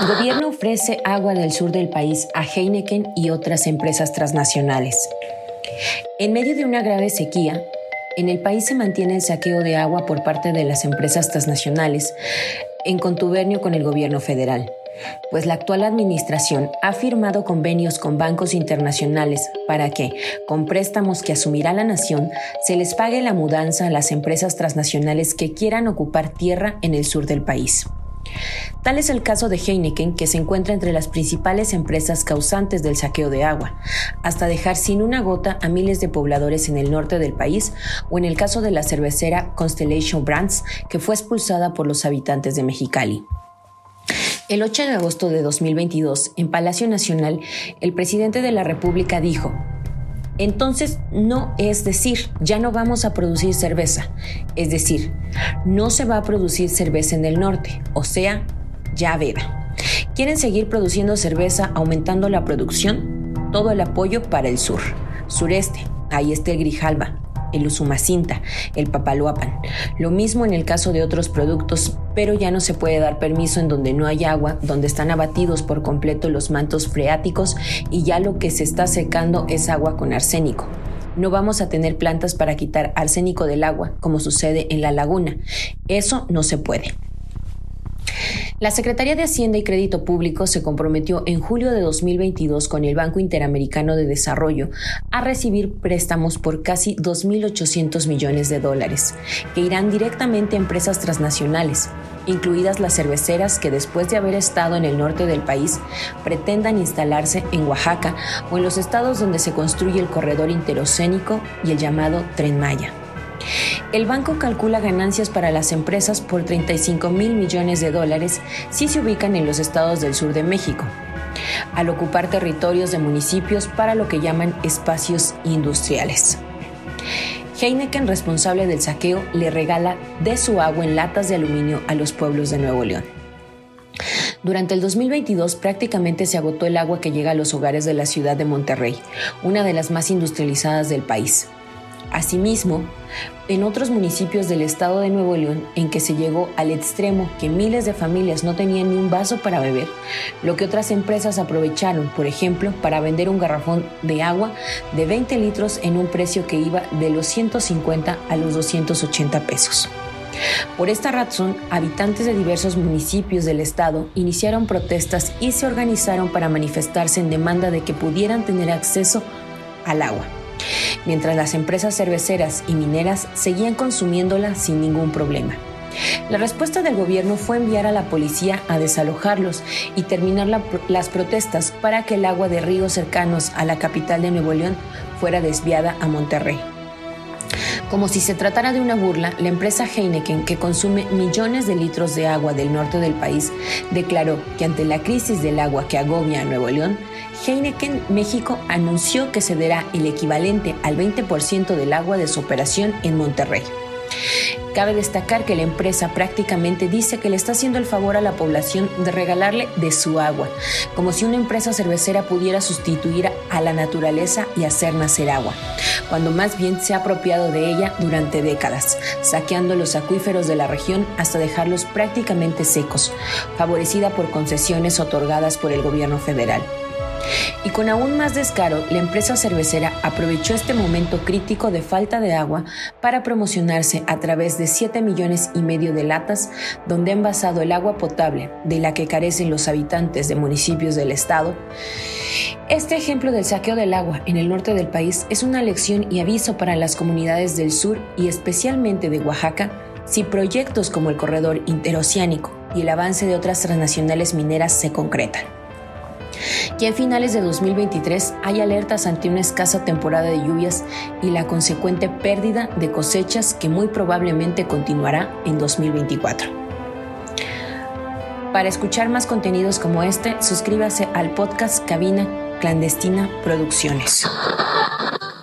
Gobierno ofrece agua del sur del país a Heineken y otras empresas transnacionales. En medio de una grave sequía, en el país se mantiene el saqueo de agua por parte de las empresas transnacionales en contubernio con el gobierno federal, pues la actual administración ha firmado convenios con bancos internacionales para que, con préstamos que asumirá la nación, se les pague la mudanza a las empresas transnacionales que quieran ocupar tierra en el sur del país. Tal es el caso de Heineken, que se encuentra entre las principales empresas causantes del saqueo de agua, hasta dejar sin una gota a miles de pobladores en el norte del país, o en el caso de la cervecera Constellation Brands, que fue expulsada por los habitantes de Mexicali. El 8 de agosto de 2022, en Palacio Nacional, el presidente de la República dijo, entonces, no es decir, ya no vamos a producir cerveza. Es decir, no se va a producir cerveza en el norte, o sea, ya veda. ¿Quieren seguir produciendo cerveza aumentando la producción? Todo el apoyo para el sur, sureste. Ahí está el Grijalba, el Usumacinta, el Papaloapan. Lo mismo en el caso de otros productos, pero ya no se puede dar permiso en donde no hay agua, donde están abatidos por completo los mantos freáticos y ya lo que se está secando es agua con arsénico. No vamos a tener plantas para quitar arsénico del agua, como sucede en la laguna. Eso no se puede. La Secretaría de Hacienda y Crédito Público se comprometió en julio de 2022 con el Banco Interamericano de Desarrollo a recibir préstamos por casi 2.800 millones de dólares, que irán directamente a empresas transnacionales, incluidas las cerveceras que después de haber estado en el norte del país pretendan instalarse en Oaxaca o en los estados donde se construye el corredor interocénico y el llamado Tren Maya. El banco calcula ganancias para las empresas por 35 mil millones de dólares si se ubican en los estados del sur de México, al ocupar territorios de municipios para lo que llaman espacios industriales. Heineken, responsable del saqueo, le regala de su agua en latas de aluminio a los pueblos de Nuevo León. Durante el 2022 prácticamente se agotó el agua que llega a los hogares de la ciudad de Monterrey, una de las más industrializadas del país. Asimismo, en otros municipios del estado de Nuevo León, en que se llegó al extremo que miles de familias no tenían ni un vaso para beber, lo que otras empresas aprovecharon, por ejemplo, para vender un garrafón de agua de 20 litros en un precio que iba de los 150 a los 280 pesos. Por esta razón, habitantes de diversos municipios del estado iniciaron protestas y se organizaron para manifestarse en demanda de que pudieran tener acceso al agua mientras las empresas cerveceras y mineras seguían consumiéndola sin ningún problema. La respuesta del gobierno fue enviar a la policía a desalojarlos y terminar las protestas para que el agua de ríos cercanos a la capital de Nuevo León fuera desviada a Monterrey. Como si se tratara de una burla, la empresa Heineken, que consume millones de litros de agua del norte del país, declaró que ante la crisis del agua que agobia a Nuevo León, Heineken México anunció que cederá el equivalente al 20% del agua de su operación en Monterrey. Cabe destacar que la empresa prácticamente dice que le está haciendo el favor a la población de regalarle de su agua, como si una empresa cervecera pudiera sustituir a la naturaleza y hacer nacer agua, cuando más bien se ha apropiado de ella durante décadas, saqueando los acuíferos de la región hasta dejarlos prácticamente secos, favorecida por concesiones otorgadas por el gobierno federal. Y con aún más descaro, la empresa cervecera aprovechó este momento crítico de falta de agua para promocionarse a través de 7 millones y medio de latas donde ha envasado el agua potable de la que carecen los habitantes de municipios del estado. Este ejemplo del saqueo del agua en el norte del país es una lección y aviso para las comunidades del sur y especialmente de Oaxaca si proyectos como el corredor interoceánico y el avance de otras transnacionales mineras se concretan. Y en finales de 2023 hay alertas ante una escasa temporada de lluvias y la consecuente pérdida de cosechas que muy probablemente continuará en 2024. Para escuchar más contenidos como este, suscríbase al podcast Cabina Clandestina Producciones.